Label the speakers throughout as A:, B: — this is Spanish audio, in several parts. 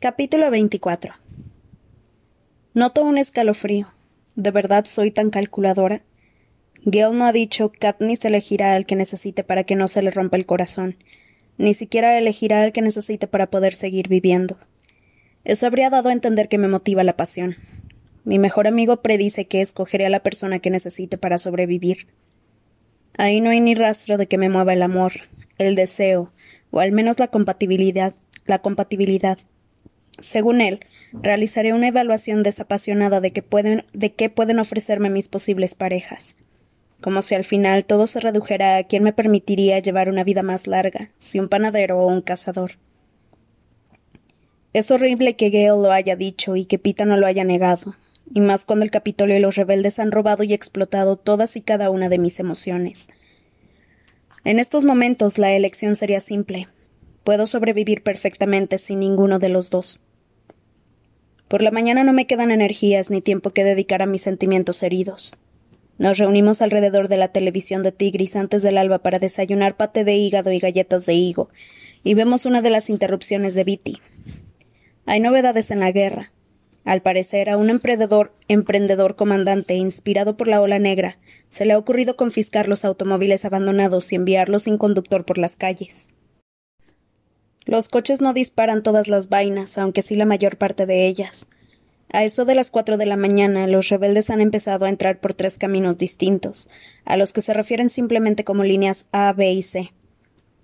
A: Capítulo 24 Noto un escalofrío. ¿De verdad soy tan calculadora? Gail no ha dicho Katniss elegirá al que necesite para que no se le rompa el corazón. Ni siquiera elegirá al que necesite para poder seguir viviendo. Eso habría dado a entender que me motiva la pasión. Mi mejor amigo predice que escogeré a la persona que necesite para sobrevivir. Ahí no hay ni rastro de que me mueva el amor, el deseo, o al menos la compatibilidad, la compatibilidad. Según él, realizaré una evaluación desapasionada de, qué pueden ofrecerme mis posibles parejas. Como si al final todo se redujera a quién me permitiría llevar una vida más larga, si un panadero o un cazador. Es horrible que Gale lo haya dicho y que Pita no lo haya negado, y más cuando el Capitolio y los rebeldes han robado y explotado todas y cada una de mis emociones. En estos momentos la elección sería simple. Puedo sobrevivir perfectamente sin ninguno de los dos. Por la mañana no me quedan energías ni tiempo que dedicar a mis sentimientos heridos. Nos reunimos alrededor de la televisión de Tigris antes del alba para desayunar pate de hígado y galletas de higo, y vemos una de las interrupciones de Viti. Hay novedades en la guerra. Al parecer, a un emprendedor, emprendedor comandante inspirado por la ola negra, se le ha ocurrido confiscar los automóviles abandonados y enviarlos sin conductor por las calles. Los coches no disparan todas las vainas, aunque sí la mayor parte de ellas. A eso de las cuatro de la mañana, los rebeldes han empezado a entrar por tres caminos distintos, a los que se refieren simplemente como líneas A, B y C,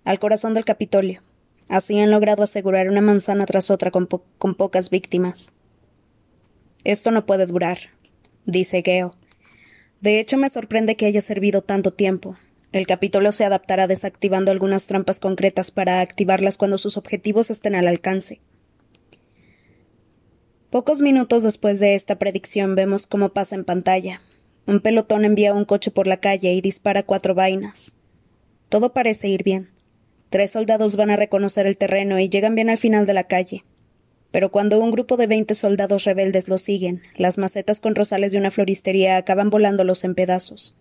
A: al corazón del Capitolio. Así han logrado asegurar una manzana tras otra con, pocas víctimas. Esto no puede durar, dice Geo. De hecho, me sorprende que haya servido tanto tiempo. El Capitolio se adaptará desactivando algunas trampas concretas para activarlas cuando sus objetivos estén al alcance. Pocos minutos después de esta predicción vemos cómo pasa en pantalla. Un pelotón envía un coche por la calle y dispara cuatro vainas. Todo parece ir bien. Tres soldados van a reconocer el terreno y llegan bien al final de la calle. Pero cuando un grupo de veinte soldados rebeldes los siguen, las macetas con rosales de una floristería acaban volándolos en pedazos.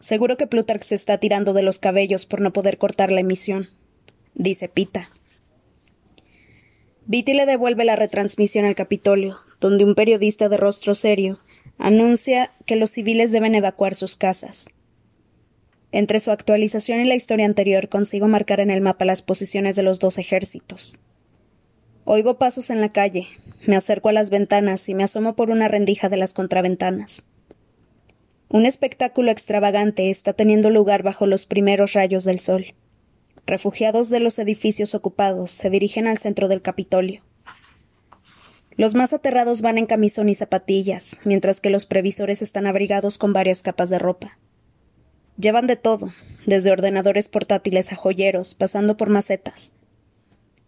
A: Seguro que Plutarch se está tirando de los cabellos por no poder cortar la emisión, dice Pita. Viti le devuelve la retransmisión al Capitolio, donde un periodista de rostro serio anuncia que los civiles deben evacuar sus casas. Entre su actualización y la historia anterior consigo marcar en el mapa las posiciones de los dos ejércitos. Oigo pasos en la calle, me acerco a las ventanas y me asomo por una rendija de las contraventanas. Un espectáculo extravagante está teniendo lugar bajo los primeros rayos del sol. Refugiados de los edificios ocupados se dirigen al centro del Capitolio. Los más aterrados van en camisón y zapatillas, mientras que los previsores están abrigados con varias capas de ropa. Llevan de todo, desde ordenadores portátiles a joyeros, pasando por macetas.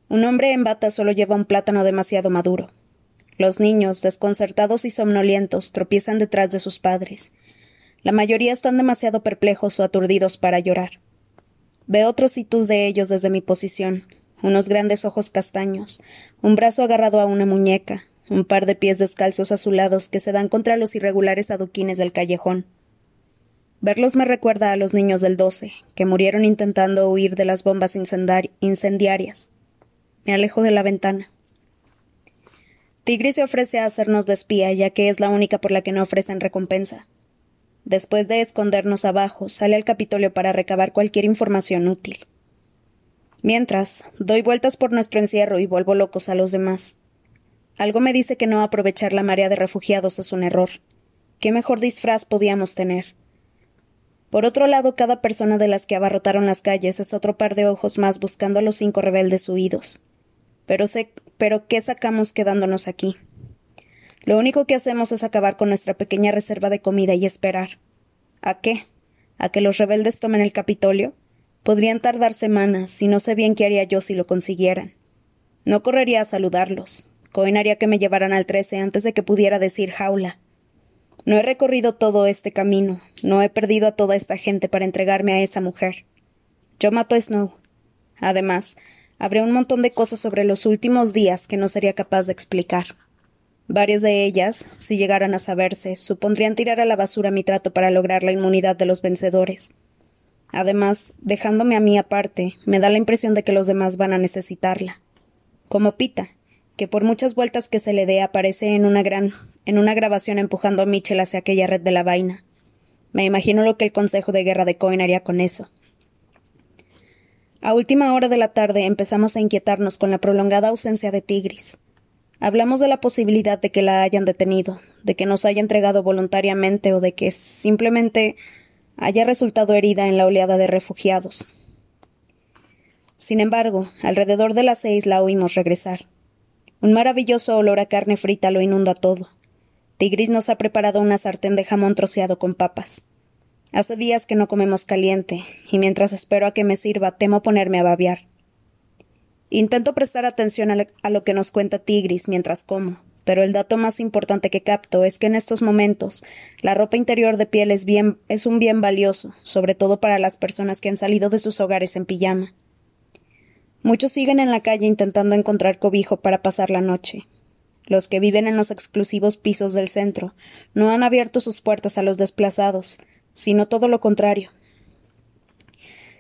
A: Un hombre en bata solo lleva un plátano demasiado maduro. Los niños, desconcertados y somnolientos, tropiezan detrás de sus padres. La mayoría están demasiado perplejos o aturdidos para llorar. Veo trocitos de ellos desde mi posición, unos grandes ojos castaños, un brazo agarrado a una muñeca, un par de pies descalzos azulados que se dan contra los irregulares adoquines del callejón. Verlos me recuerda a los niños del doce, que murieron intentando huir de las bombas incendiarias. Me alejo de la ventana. Tigris se ofrece a hacernos de espía, ya que es la única por la que no ofrecen recompensa. Después de escondernos abajo, sale al Capitolio para recabar cualquier información útil. Mientras, doy vueltas por nuestro encierro y vuelvo locos a los demás. Algo me dice que no aprovechar la marea de refugiados es un error. ¿Qué mejor disfraz podíamos tener? Por otro lado, cada persona de las que abarrotaron las calles es otro par de ojos más buscando a los cinco rebeldes huidos. Pero sé, pero ¿qué sacamos quedándonos aquí? Lo único que hacemos es acabar con nuestra pequeña reserva de comida y esperar. ¿A qué? ¿A que los rebeldes tomen el Capitolio? Podrían tardar semanas, y no sé bien qué haría yo si lo consiguieran. No correría a saludarlos. Cohen haría que me llevaran al trece antes de que pudiera decir jaula. No he recorrido todo este camino, no he perdido a toda esta gente para entregarme a esa mujer. Yo mato a Snow. Además, habría un montón de cosas sobre los últimos días que no sería capaz de explicar. Varias de ellas, si llegaran a saberse, supondrían tirar a la basura mi trato para lograr la inmunidad de los vencedores. Además, dejándome a mí aparte, me da la impresión de que los demás van a necesitarla. Como Pita, que por muchas vueltas que se le dé aparece en una gran en una grabación empujando a Mitchell hacia aquella red de la vaina. Me imagino lo que el Consejo de Guerra de Cohen haría con eso. A última hora de la tarde empezamos a inquietarnos con la prolongada ausencia de Tigris. Hablamos de la posibilidad de que la hayan detenido, de que nos haya entregado voluntariamente o de que simplemente haya resultado herida en la oleada de refugiados. Sin embargo, alrededor de las seis la oímos regresar. Un maravilloso olor a carne frita lo inunda todo. Tigris nos ha preparado una sartén de jamón troceado con papas. Hace días que no comemos caliente, y mientras espero a que me sirva temo ponerme a babear. Intento prestar atención a lo que nos cuenta Tigris mientras como, pero el dato más importante que capto es que en estos momentos la ropa interior de piel es, es un bien valioso, sobre todo para las personas que han salido de sus hogares en pijama. Muchos siguen en la calle intentando encontrar cobijo para pasar la noche. Los que viven en los exclusivos pisos del centro no han abierto sus puertas a los desplazados, sino todo lo contrario.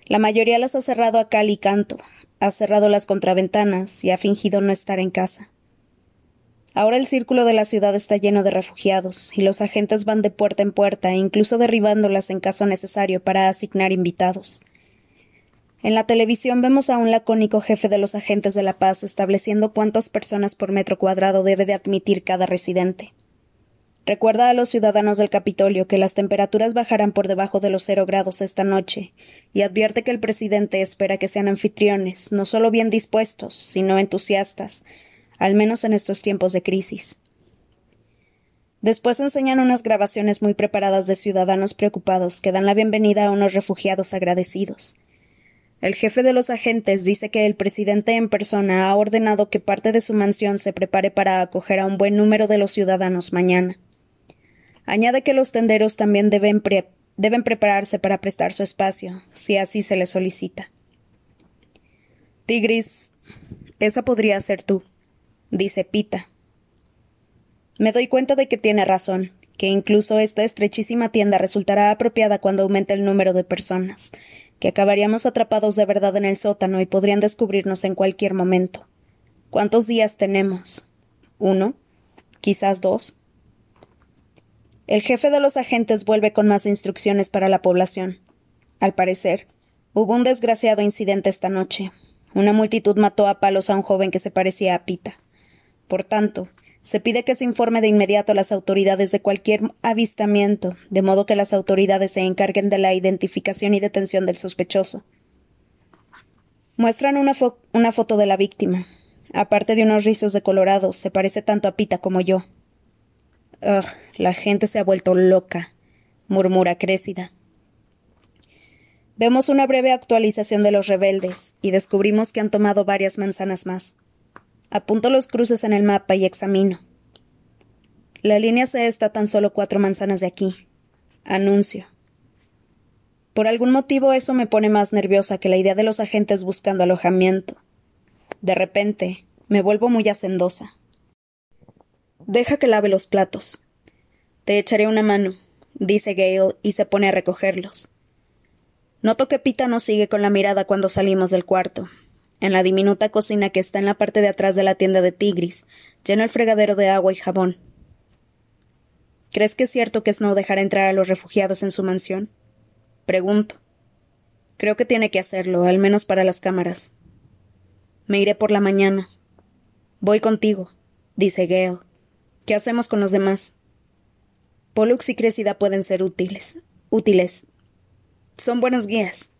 A: La mayoría las ha cerrado a cal y canto, ha cerrado las contraventanas y ha fingido no estar en casa. Ahora el círculo de la ciudad está lleno de refugiados, y los agentes van de puerta en puerta, incluso derribándolas en caso necesario para asignar invitados. En la televisión vemos a un lacónico jefe de los agentes de la paz estableciendo cuántas personas por metro cuadrado debe de admitir cada residente. Recuerda a los ciudadanos del Capitolio que las temperaturas bajarán por debajo de los cero grados esta noche, y advierte que el presidente espera que sean anfitriones, no solo bien dispuestos, sino entusiastas, al menos en estos tiempos de crisis. Después enseñan unas grabaciones muy preparadas de ciudadanos preocupados que dan la bienvenida a unos refugiados agradecidos. El jefe de los agentes dice que el presidente en persona ha ordenado que parte de su mansión se prepare para acoger a un buen número de los ciudadanos mañana. Añade que los tenderos también deben, deben prepararse para prestar su espacio, si así se les solicita. Tigris, esa podría ser tú, dice Pita. Me doy cuenta de que tiene razón, que incluso esta estrechísima tienda resultará apropiada cuando aumente el número de personas, que acabaríamos atrapados de verdad en el sótano y podrían descubrirnos en cualquier momento. ¿Cuántos días tenemos? ¿Uno? ¿Quizás dos? El jefe de los agentes vuelve con más instrucciones para la población. Al parecer, hubo un desgraciado incidente esta noche. Una multitud mató a palos a un joven que se parecía a Pita. Por tanto, se pide que se informe de inmediato a las autoridades de cualquier avistamiento, de modo que las autoridades se encarguen de la identificación y detención del sospechoso. Muestran una, una foto de la víctima. Aparte de unos rizos decolorados, se parece tanto a Pita como yo. La gente se ha vuelto loca, murmura Crécida. Vemos una breve actualización de los rebeldes y descubrimos que han tomado varias manzanas más. Apunto los cruces en el mapa y examino. La línea C está tan solo cuatro manzanas de aquí. Anuncio. Por algún motivo eso me pone más nerviosa que la idea de los agentes buscando alojamiento. De repente, me vuelvo muy hacendosa. Deja que lave los platos. Te echaré una mano, dice Gale y se pone a recogerlos. Noto que Pita nos sigue con la mirada cuando salimos del cuarto. En la diminuta cocina que está en la parte de atrás de la tienda de Tigris, lleno el fregadero de agua y jabón. ¿Crees que es cierto que Snow dejará entrar a los refugiados en su mansión? Pregunto. Creo que tiene que hacerlo, al menos para las cámaras. Me iré por la mañana. Voy contigo, dice Gale. ¿Qué hacemos con los demás? Pollux y Cresida pueden ser útiles. Útiles. Son buenos guías.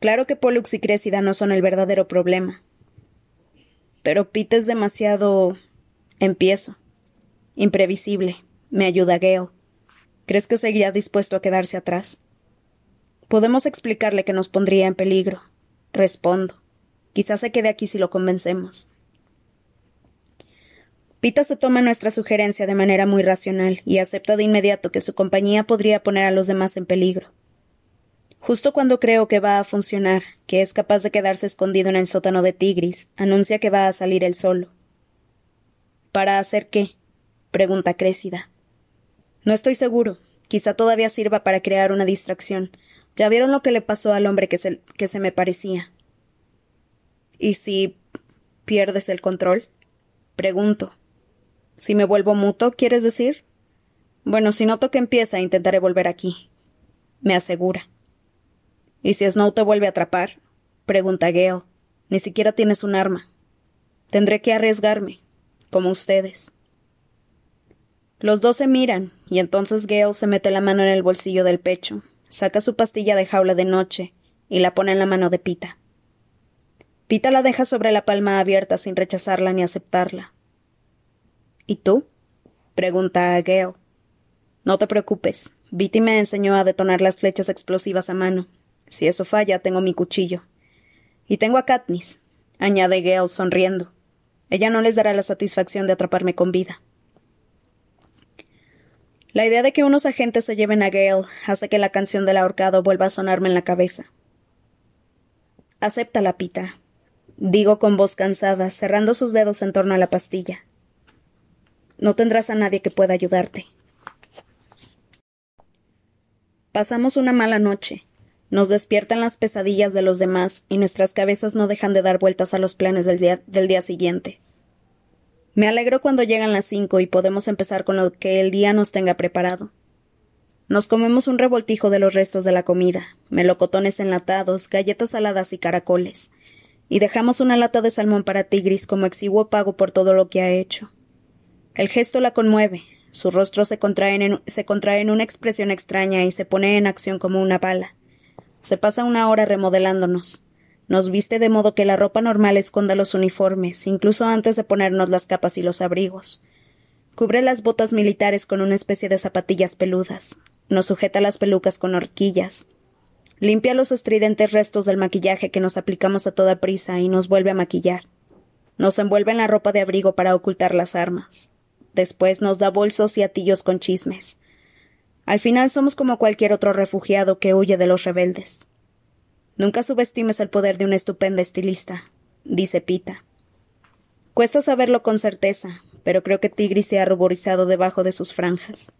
A: Claro que Pollux y Cresida no son el verdadero problema. Pero Pete es demasiado. Empiezo. Imprevisible. Me ayuda Gale. ¿Crees que seguirá dispuesto a quedarse atrás? Podemos explicarle que nos pondría en peligro. Respondo. Quizás se quede aquí si lo convencemos. Pita se toma nuestra sugerencia de manera muy racional y acepta de inmediato que su compañía podría poner a los demás en peligro. Justo cuando creo que va a funcionar, que es capaz de quedarse escondido en el sótano de Tigris, anuncia que va a salir él solo. ¿Para hacer qué? pregunta Crécida. No estoy seguro. Quizá todavía sirva para crear una distracción. Ya vieron lo que le pasó al hombre que se, que se me parecía. ¿Y si pierdes el control? Pregunto. Si me vuelvo muto, ¿quieres decir? Bueno, si noto que empieza, intentaré volver aquí. Me asegura. ¿Y si Snow te vuelve a atrapar? Pregunta Gale. Ni siquiera tienes un arma. Tendré que arriesgarme, como ustedes. Los dos se miran, y entonces Gale se mete la mano en el bolsillo del pecho, saca su pastilla de jaula de noche y la pone en la mano de Pita. Pita la deja sobre la palma abierta sin rechazarla ni aceptarla. ¿Y tú? pregunta a Gale. No te preocupes. Viti me enseñó a detonar las flechas explosivas a mano. Si eso falla, tengo mi cuchillo. Y tengo a Katniss, añade Gale sonriendo. Ella no les dará la satisfacción de atraparme con vida. La idea de que unos agentes se lleven a Gale hace que la canción del ahorcado vuelva a sonarme en la cabeza. Acepta la pita, digo con voz cansada, cerrando sus dedos en torno a la pastilla. No tendrás a nadie que pueda ayudarte. Pasamos una mala noche. Nos despiertan las pesadillas de los demás y nuestras cabezas no dejan de dar vueltas a los planes del día, del día siguiente. Me alegro cuando llegan las cinco y podemos empezar con lo que el día nos tenga preparado. Nos comemos un revoltijo de los restos de la comida, melocotones enlatados, galletas saladas y caracoles, y dejamos una lata de salmón para Tigris como exiguo pago por todo lo que ha hecho. El gesto la conmueve, su rostro se contrae, en, se una expresión extraña y se pone en acción como una bala. Se pasa una hora remodelándonos. Nos viste de modo que la ropa normal esconda los uniformes, incluso antes de ponernos las capas y los abrigos. Cubre las botas militares con una especie de zapatillas peludas. Nos sujeta las pelucas con horquillas. Limpia los estridentes restos del maquillaje que nos aplicamos a toda prisa y nos vuelve a maquillar. Nos envuelve en la ropa de abrigo para ocultar las armas. Después nos da bolsos y atillos con chismes. Al final somos como cualquier otro refugiado que huye de los rebeldes. Nunca subestimes el poder de una estupenda estilista, dice Pita. Cuesta saberlo con certeza, pero creo que Tigris se ha ruborizado debajo de sus franjas.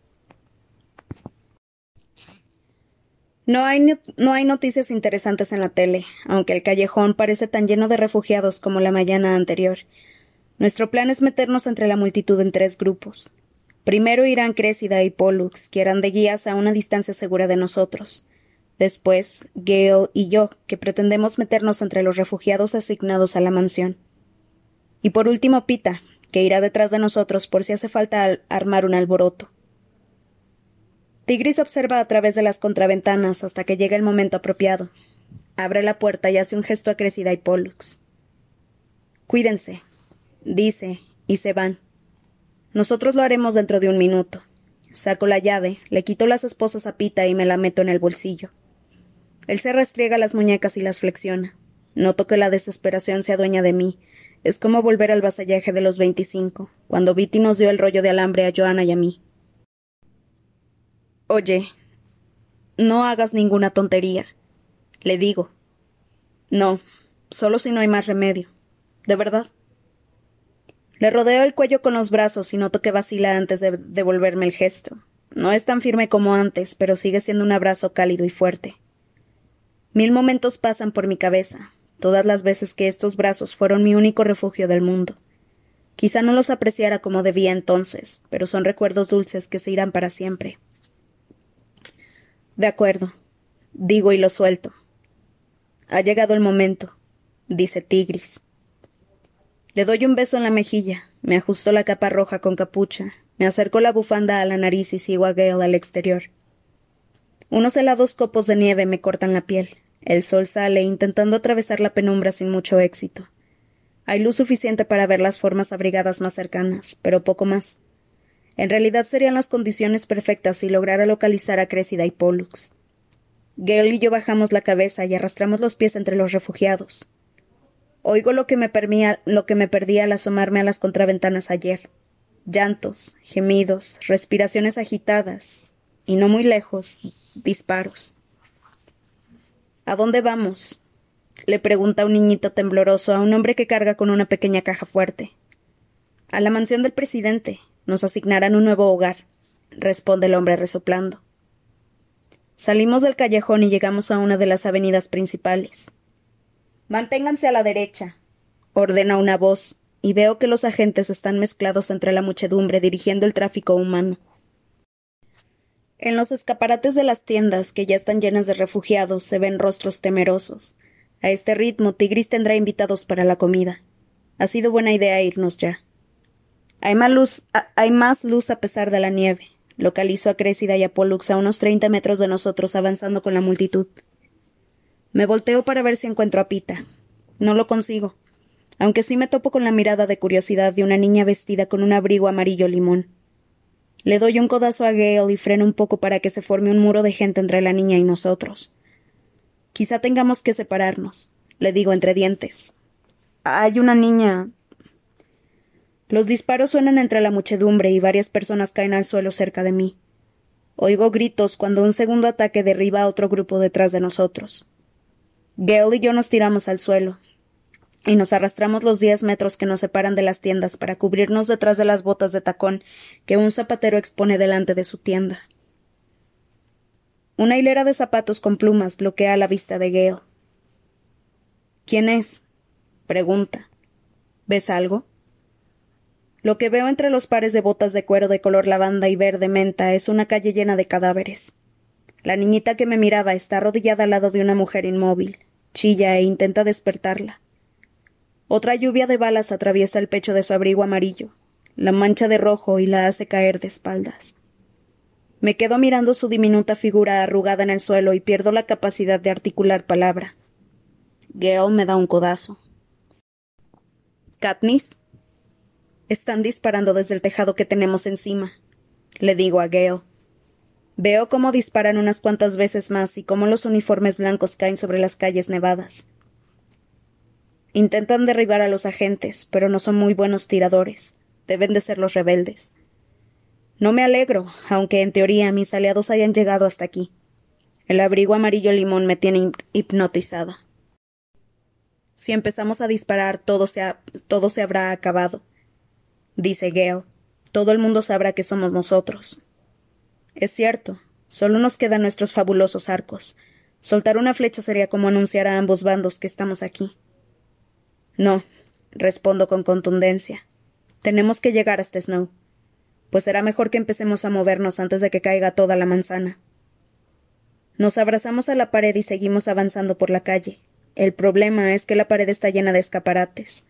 A: No hay, no hay, noticias interesantes en la tele, aunque el callejón parece tan lleno de refugiados como la mañana anterior, nuestro plan es meternos entre la multitud en tres grupos. Primero irán Crécida y Pollux, que harán de guías a una distancia segura de nosotros. Después, Gale y yo, que pretendemos meternos entre los refugiados asignados a la mansión. Y por último, Pita, que irá detrás de nosotros por si hace falta armar un alboroto. Tigris observa a través de las contraventanas hasta que llega el momento apropiado. Abre la puerta y hace un gesto a Crécida y Pollux. Cuídense, dice, y se van. Nosotros lo haremos dentro de un minuto. Saco la llave, le quito las esposas a Pita y me la meto en el bolsillo. Él se restriega las muñecas y las flexiona. Noto que la desesperación se adueña de mí. Es como volver al vasallaje de los veinticinco, cuando Viti nos dio el rollo de alambre a Joana y a mí. Oye, no hagas ninguna tontería. Le digo. No, solo si no hay más remedio. De verdad. Le rodeo el cuello con los brazos y noto que vacila antes de devolverme el gesto. No es tan firme como antes, pero sigue siendo un abrazo cálido y fuerte. Mil momentos pasan por mi cabeza, todas las veces que estos brazos fueron mi único refugio del mundo. Quizá no los apreciara como debía entonces, pero son recuerdos dulces que se irán para siempre. De acuerdo, digo y lo suelto. Ha llegado el momento, dice Tigris. Le doy un beso en la mejilla, me ajusto la capa roja con capucha, me acerco la bufanda a la nariz y sigo a Gale al exterior. Unos helados copos de nieve me cortan la piel. El sol sale intentando atravesar la penumbra sin mucho éxito. Hay luz suficiente para ver las formas abrigadas más cercanas, pero poco más. En realidad serían las condiciones perfectas si lograra localizar a Crécida y Pollux. Gale y yo bajamos la cabeza y arrastramos los pies entre los refugiados. Oigo lo que me, lo que me perdí al asomarme a las contraventanas ayer. Llantos, gemidos, respiraciones agitadas, y no muy lejos, disparos. ¿A dónde vamos? le pregunta un niñito tembloroso a un hombre que carga con una pequeña caja fuerte. A la mansión del presidente. Nos asignarán un nuevo hogar, responde el hombre resoplando. Salimos del callejón y llegamos a una de las avenidas principales. Manténganse a la derecha, ordena una voz, y veo que los agentes están mezclados entre la muchedumbre dirigiendo el tráfico humano. En los escaparates de las tiendas, que ya están llenas de refugiados, se ven rostros temerosos. A este ritmo, Tigris tendrá invitados para la comida. Ha sido buena idea irnos ya. Hay más luz, hay más luz a pesar de la nieve. Localizo a Crécida y a Pollux a unos treinta metros de nosotros avanzando con la multitud. Me volteo para ver si encuentro a Pita. No lo consigo, aunque sí me topo con la mirada de curiosidad de una niña vestida con un abrigo amarillo limón. Le doy un codazo a Gale y freno un poco para que se forme un muro de gente entre la niña y nosotros. Quizá tengamos que separarnos, le digo entre dientes. Hay una niña. Los disparos suenan entre la muchedumbre y varias personas caen al suelo cerca de mí. Oigo gritos cuando un segundo ataque derriba a otro grupo detrás de nosotros. Gale y yo nos tiramos al suelo, y nos arrastramos los diez metros que nos separan de las tiendas para cubrirnos detrás de las botas de tacón que un zapatero expone delante de su tienda. Una hilera de zapatos con plumas bloquea la vista de Gale. ¿Quién es? pregunta. ¿Ves algo? Lo que veo entre los pares de botas de cuero de color lavanda y verde menta es una calle llena de cadáveres. La niñita que me miraba está arrodillada al lado de una mujer inmóvil. Chilla e intenta despertarla. Otra lluvia de balas atraviesa el pecho de su abrigo amarillo, la mancha de rojo y la hace caer de espaldas. Me quedo mirando su diminuta figura arrugada en el suelo y pierdo la capacidad de articular palabra. Gale me da un codazo. Katniss. Están disparando desde el tejado que tenemos encima, le digo a Gale. Veo cómo disparan unas cuantas veces más y cómo los uniformes blancos caen sobre las calles nevadas. Intentan derribar a los agentes, pero no son muy buenos tiradores. Deben de ser los rebeldes. No me alegro, aunque en teoría mis aliados hayan llegado hasta aquí. El abrigo amarillo limón me tiene hipnotizada. Si empezamos a disparar, todo se, todo se habrá acabado. Dice Gale. Todo el mundo sabrá que somos nosotros. Es cierto, solo nos quedan nuestros fabulosos arcos. Soltar una flecha sería como anunciar a ambos bandos que estamos aquí. No, respondo con contundencia. Tenemos que llegar hasta Snow. Pues será mejor que empecemos a movernos antes de que caiga toda la manzana. Nos abrazamos a la pared y seguimos avanzando por la calle. El problema es que la pared está llena de escaparates.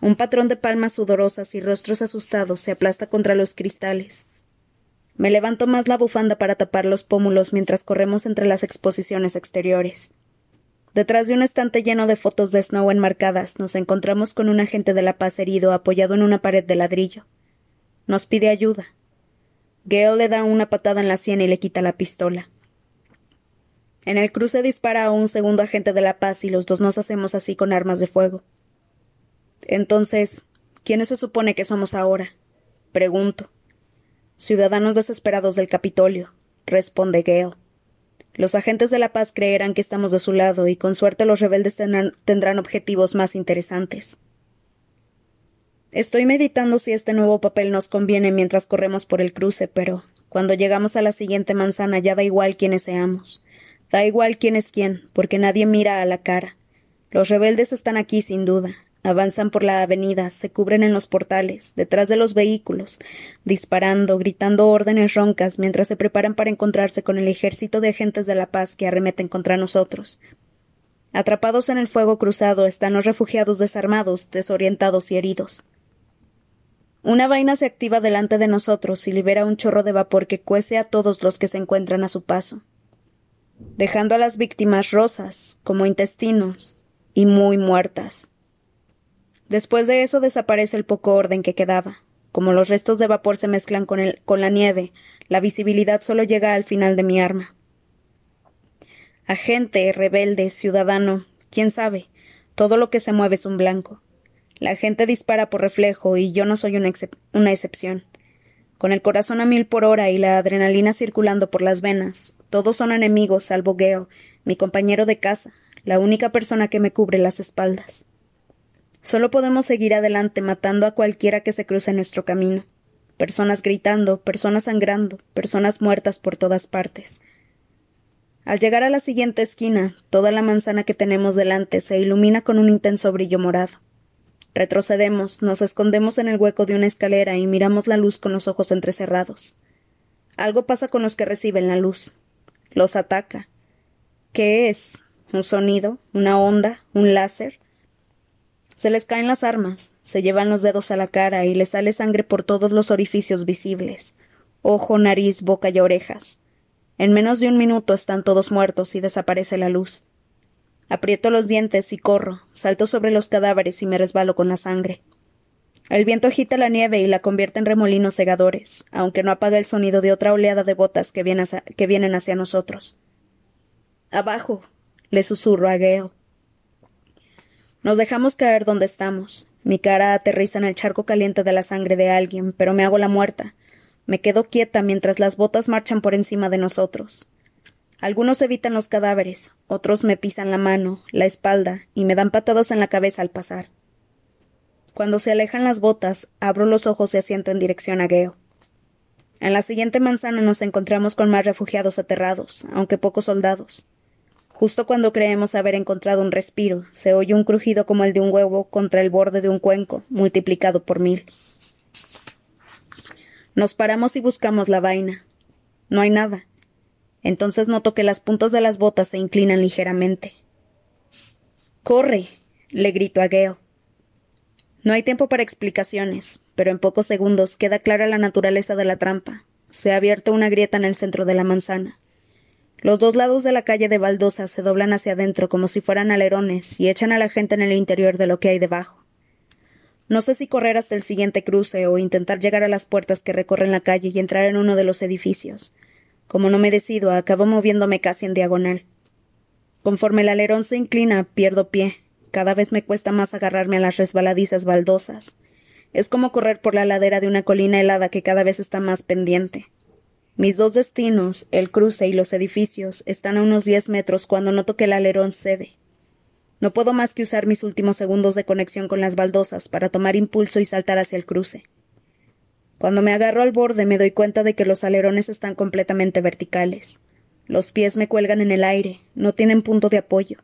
A: Un patrón de palmas sudorosas y rostros asustados se aplasta contra los cristales. Me levanto más la bufanda para tapar los pómulos mientras corremos entre las exposiciones exteriores. Detrás de un estante lleno de fotos de Snow enmarcadas, nos encontramos con un agente de la paz herido apoyado en una pared de ladrillo. Nos pide ayuda. Gale le da una patada en la sien y le quita la pistola. En el cruce dispara a un segundo agente de la paz y los dos nos hacemos así con armas de fuego. Entonces, ¿quiénes se supone que somos ahora? Pregunto. Ciudadanos desesperados del Capitolio, responde Gale. Los agentes de la paz creerán que estamos de su lado y con suerte los rebeldes tendrán, objetivos más interesantes. Estoy meditando si este nuevo papel nos conviene mientras corremos por el cruce, pero cuando llegamos a la siguiente manzana ya da igual quiénes seamos. Da igual quién es quién, porque nadie mira a la cara. Los rebeldes están aquí sin duda, Avanzan por la avenida, se cubren en los portales, detrás de los vehículos, disparando, gritando órdenes roncas mientras se preparan para encontrarse con el ejército de agentes de la paz que arremeten contra nosotros. Atrapados en el fuego cruzado están los refugiados desarmados, desorientados y heridos. Una vaina se activa delante de nosotros y libera un chorro de vapor que cuece a todos los que se encuentran a su paso, dejando a las víctimas rosas, como intestinos, y muy muertas. Después de eso desaparece el poco orden que quedaba. Como los restos de vapor se mezclan con, el, con la nieve, la visibilidad solo llega al final de mi arma. Agente, rebelde, ciudadano, quién sabe, todo lo que se mueve es un blanco. La gente dispara por reflejo y yo no soy una, una excepción. Con el corazón a mil por hora y la adrenalina circulando por las venas, todos son enemigos salvo Gale, mi compañero de casa, la única persona que me cubre las espaldas. Solo podemos seguir adelante matando a cualquiera que se cruce nuestro camino. Personas gritando, personas sangrando, personas muertas por todas partes. Al llegar a la siguiente esquina, toda la manzana que tenemos delante se ilumina con un intenso brillo morado. Retrocedemos, nos escondemos en el hueco de una escalera y miramos la luz con los ojos entrecerrados. Algo pasa con los que reciben la luz. Los ataca. ¿Qué es? ¿Un sonido? ¿Una onda? ¿Un láser? Se les caen las armas, se llevan los dedos a la cara y les sale sangre por todos los orificios visibles ojo, nariz, boca y orejas. En menos de un minuto están todos muertos y desaparece la luz. Aprieto los dientes y corro, salto sobre los cadáveres y me resbalo con la sangre. El viento agita la nieve y la convierte en remolinos segadores, aunque no apaga el sonido de otra oleada de botas que, vienen hacia nosotros. Abajo, le susurro a Gale. Nos dejamos caer donde estamos. Mi cara aterriza en el charco caliente de la sangre de alguien, pero me hago la muerta, me quedo quieta mientras las botas marchan por encima de nosotros. Algunos evitan los cadáveres, otros me pisan la mano, la espalda y me dan patadas en la cabeza al pasar. Cuando se alejan las botas, abro los ojos y asiento en dirección a Geo. En la siguiente manzana nos encontramos con más refugiados aterrados, aunque pocos soldados. Justo cuando creemos haber encontrado un respiro, se oye un crujido como el de un huevo contra el borde de un cuenco, multiplicado por mil. Nos paramos y buscamos la vaina. No hay nada. Entonces noto que las puntas de las botas se inclinan ligeramente. ¡Corre! le grito a Geo. No hay tiempo para explicaciones, pero en pocos segundos queda clara la naturaleza de la trampa. Se ha abierto una grieta en el centro de la manzana. Los dos lados de la calle de baldosa se doblan hacia adentro como si fueran alerones y echan a la gente en el interior de lo que hay debajo. No sé si correr hasta el siguiente cruce o intentar llegar a las puertas que recorren la calle y entrar en uno de los edificios. Como no me decido, acabo moviéndome casi en diagonal. Conforme el alerón se inclina, pierdo pie. Cada vez me cuesta más agarrarme a las resbaladizas baldosas. Es como correr por la ladera de una colina helada que cada vez está más pendiente. Mis dos destinos, el cruce y los edificios, están a unos diez metros cuando noto que el alerón cede. No puedo más que usar mis últimos segundos de conexión con las baldosas para tomar impulso y saltar hacia el cruce. Cuando me agarro al borde me doy cuenta de que los alerones están completamente verticales. Los pies me cuelgan en el aire, no tienen punto de apoyo.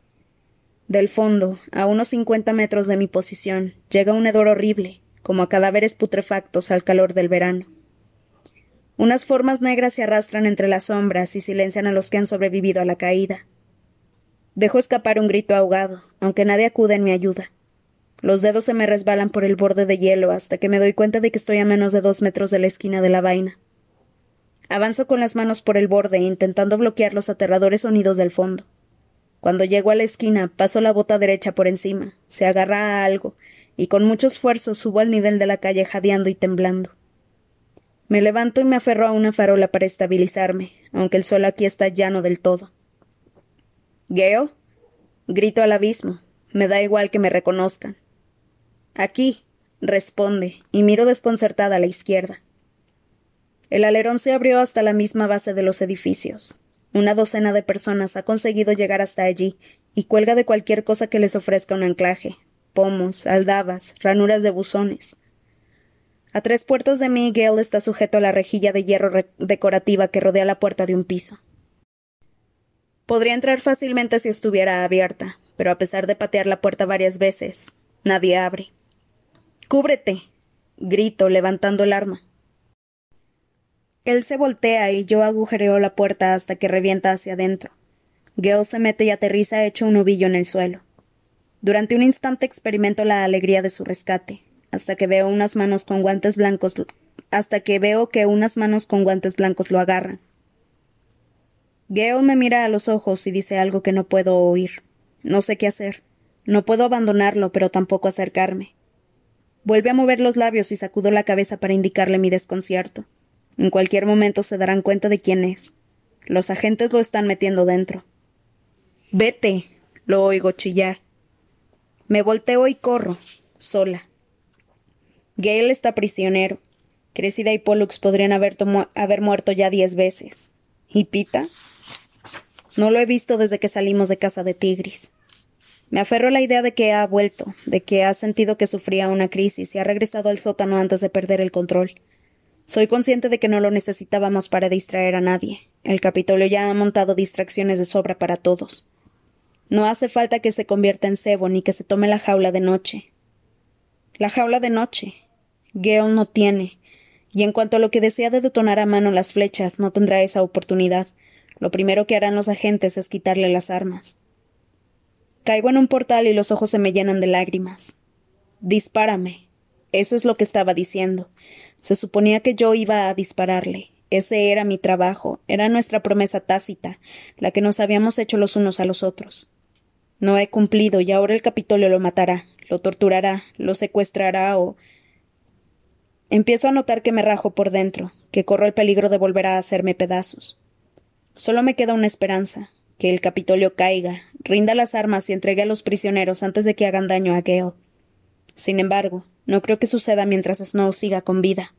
A: Del fondo, a unos cincuenta metros de mi posición, llega un hedor horrible, como a cadáveres putrefactos al calor del verano. Unas formas negras se arrastran entre las sombras y silencian a los que han sobrevivido a la caída. Dejo escapar un grito ahogado, aunque nadie acude en mi ayuda. Los dedos se me resbalan por el borde de hielo hasta que me doy cuenta de que estoy a menos de dos metros de la esquina de la vaina. Avanzo con las manos por el borde, intentando bloquear los aterradores sonidos del fondo. Cuando llego a la esquina, paso la bota derecha por encima, se agarra a algo, y con mucho esfuerzo subo al nivel de la calle jadeando y temblando. Me levanto y me aferro a una farola para estabilizarme, aunque el sol aquí está llano del todo. ¿Geo? Grito al abismo. Me da igual que me reconozcan. Aquí, responde, y miro desconcertada a la izquierda. El alerón se abrió hasta la misma base de los edificios. Una docena de personas ha conseguido llegar hasta allí y cuelga de cualquier cosa que les ofrezca un anclaje pomos, aldabas, ranuras de buzones. A tres puertas de mí, Gale está sujeto a la rejilla de hierro decorativa que rodea la puerta de un piso. Podría entrar fácilmente si estuviera abierta, pero a pesar de patear la puerta varias veces, nadie abre. Cúbrete. grito, levantando el arma. Él se voltea y yo agujereo la puerta hasta que revienta hacia adentro. Gale se mete y aterriza hecho un ovillo en el suelo. Durante un instante experimento la alegría de su rescate, hasta que veo unas manos con guantes blancos hasta que veo que unas manos con guantes blancos lo agarran. Gale me mira a los ojos y dice algo que no puedo oír. No sé qué hacer. No puedo abandonarlo, pero tampoco acercarme. Vuelve a mover los labios y sacudo la cabeza para indicarle mi desconcierto. En cualquier momento se darán cuenta de quién es. Los agentes lo están metiendo dentro. Vete. lo oigo chillar. Me volteo y corro, sola. Gale está prisionero. Crecida y Pollux podrían haber, haber muerto ya diez veces. ¿Y Pita? No lo he visto desde que salimos de casa de Tigris. Me aferro a la idea de que ha vuelto, de que ha sentido que sufría una crisis y ha regresado al sótano antes de perder el control. Soy consciente de que no lo necesitábamos para distraer a nadie. El Capitolio ya ha montado distracciones de sobra para todos. No hace falta que se convierta en cebo ni que se tome la jaula de noche. La jaula de noche. No tiene. Y en cuanto a lo que desea de detonar a mano las flechas, no tendrá esa oportunidad. Lo primero que harán los agentes es quitarle las armas. Caigo en un portal y los ojos se me llenan de lágrimas. Dispárame. Eso es lo que estaba diciendo. Se suponía que yo iba a dispararle. Ese era mi trabajo, era nuestra promesa tácita, la que nos habíamos hecho los unos a los otros. No he cumplido y ahora el Capitolio lo matará, lo torturará, lo secuestrará o. Empiezo a notar que me rajo por dentro, que corro el peligro de volver a hacerme pedazos. Solo me queda una esperanza, que el Capitolio caiga, rinda las armas y entregue a los prisioneros antes de que hagan daño a Gale. Sin embargo, no creo que suceda mientras Snow siga con vida.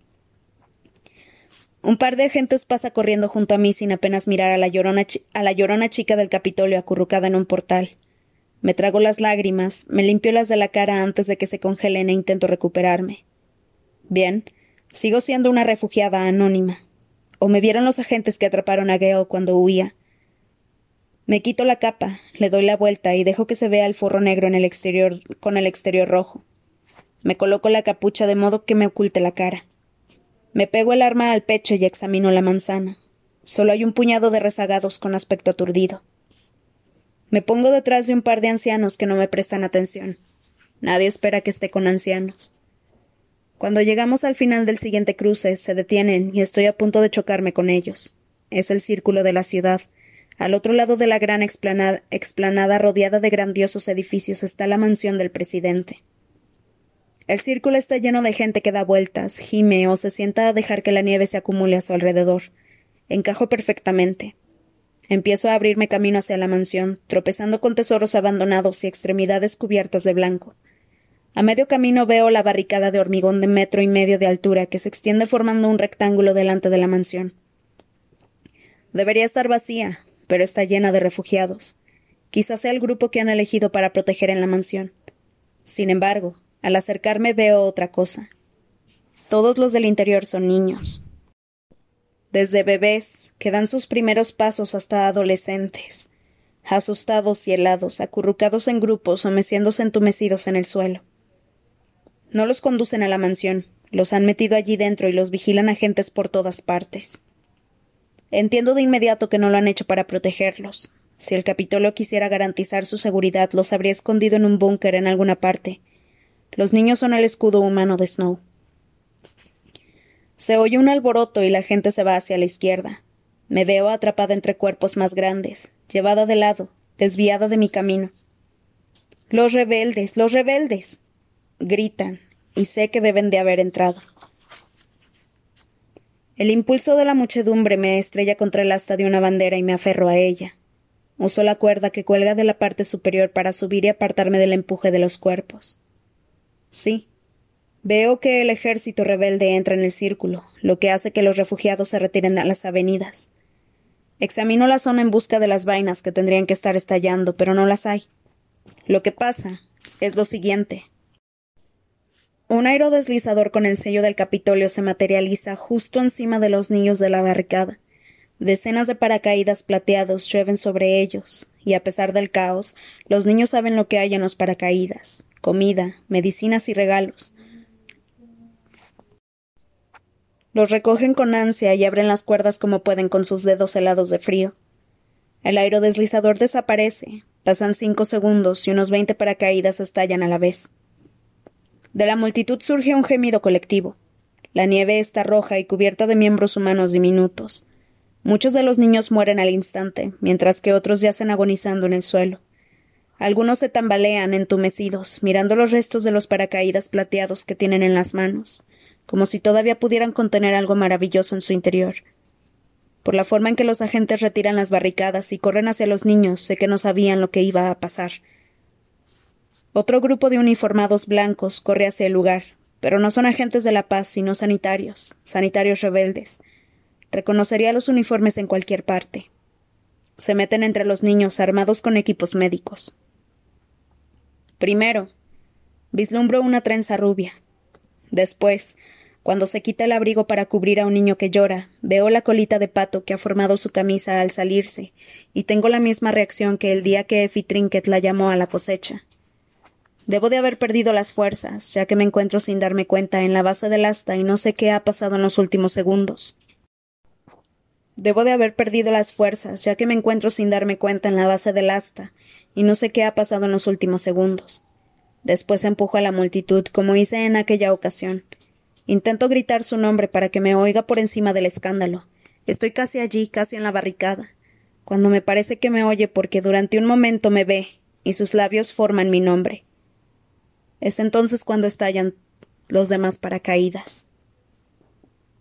A: Un par de agentes pasa corriendo junto a mí sin apenas mirar a la llorona, a la llorona chica del Capitolio acurrucada en un portal. Me trago las lágrimas, me limpio las de la cara antes de que se congelen e intento recuperarme. Bien, sigo siendo una refugiada anónima. O me vieron los agentes que atraparon a Gale cuando huía. Me quito la capa, le doy la vuelta y dejo que se vea el forro negro en el exterior con el exterior rojo. Me coloco la capucha de modo que me oculte la cara. Me pego el arma al pecho y examino la manzana. Solo hay un puñado de rezagados con aspecto aturdido. Me pongo detrás de un par de ancianos que no me prestan atención. Nadie espera que esté con ancianos. Cuando llegamos al final del siguiente cruce, se detienen y estoy a punto de chocarme con ellos. Es el círculo de la ciudad. Al otro lado de la gran explanada, rodeada de grandiosos edificios está la mansión del presidente. El círculo está lleno de gente que da vueltas, gime o se sienta a dejar que la nieve se acumule a su alrededor. Encajo perfectamente. Empiezo a abrirme camino hacia la mansión, tropezando con tesoros abandonados y extremidades cubiertas de blanco. A medio camino veo la barricada de hormigón de metro y medio de altura que se extiende formando un rectángulo delante de la mansión. Debería estar vacía, pero está llena de refugiados. Quizás sea el grupo que han elegido para proteger en la mansión. Sin embargo, al acercarme veo otra cosa. Todos los del interior son niños. Desde bebés, que dan sus primeros pasos hasta adolescentes, asustados y helados, acurrucados en grupos o meciéndose entumecidos en el suelo. No los conducen a la mansión, los han metido allí dentro y los vigilan agentes por todas partes. Entiendo de inmediato que no lo han hecho para protegerlos. Si el Capitolio quisiera garantizar su seguridad, los habría escondido en un búnker en alguna parte, los niños son el escudo humano de Snow. Se oye un alboroto y la gente se va hacia la izquierda. Me veo atrapada entre cuerpos más grandes, llevada de lado, desviada de mi camino. Los rebeldes, los rebeldes. Gritan, y sé que deben de haber entrado. El impulso de la muchedumbre me estrella contra el asta de una bandera y me aferro a ella. Uso la cuerda que cuelga de la parte superior para subir y apartarme del empuje de los cuerpos. Sí. Veo que el ejército rebelde entra en el círculo, lo que hace que los refugiados se retiren a las avenidas. Examino la zona en busca de las vainas que tendrían que estar estallando, pero no las hay. Lo que pasa es lo siguiente. Un aerodeslizador con el sello del Capitolio se materializa justo encima de los niños de la barricada. Decenas de paracaídas plateados llueven sobre ellos, y a pesar del caos, los niños saben lo que hay en los paracaídas comida, medicinas y regalos. Los recogen con ansia y abren las cuerdas como pueden con sus dedos helados de frío. El aerodeslizador desaparece, pasan cinco segundos y unos veinte paracaídas estallan a la vez. De la multitud surge un gemido colectivo. La nieve está roja y cubierta de miembros humanos diminutos. Muchos de los niños mueren al instante, mientras que otros yacen agonizando en el suelo. Algunos se tambalean entumecidos, mirando los restos de los paracaídas plateados que tienen en las manos, como si todavía pudieran contener algo maravilloso en su interior. Por la forma en que los agentes retiran las barricadas y corren hacia los niños, sé que no sabían lo que iba a pasar. Otro grupo de uniformados blancos corre hacia el lugar, pero no son agentes de la paz, sino sanitarios, sanitarios rebeldes. Reconocería los uniformes en cualquier parte. Se meten entre los niños armados con equipos médicos. Primero, vislumbro una trenza rubia. Después, cuando se quita el abrigo para cubrir a un niño que llora, veo la colita de pato que ha formado su camisa al salirse, y tengo la misma reacción que el día que Effie Trinket la llamó a la cosecha. Debo de haber perdido las fuerzas, ya que me encuentro sin darme cuenta en la base del asta y no sé qué ha pasado en los últimos segundos. Debo de haber perdido las fuerzas, ya que me encuentro sin darme cuenta en la base del asta, y no sé qué ha pasado en los últimos segundos. Después empujo a la multitud, como hice en aquella ocasión. Intento gritar su nombre para que me oiga por encima del escándalo. Estoy casi allí, casi en la barricada, cuando me parece que me oye porque durante un momento me ve, y sus labios forman mi nombre. Es entonces cuando estallan los demás paracaídas.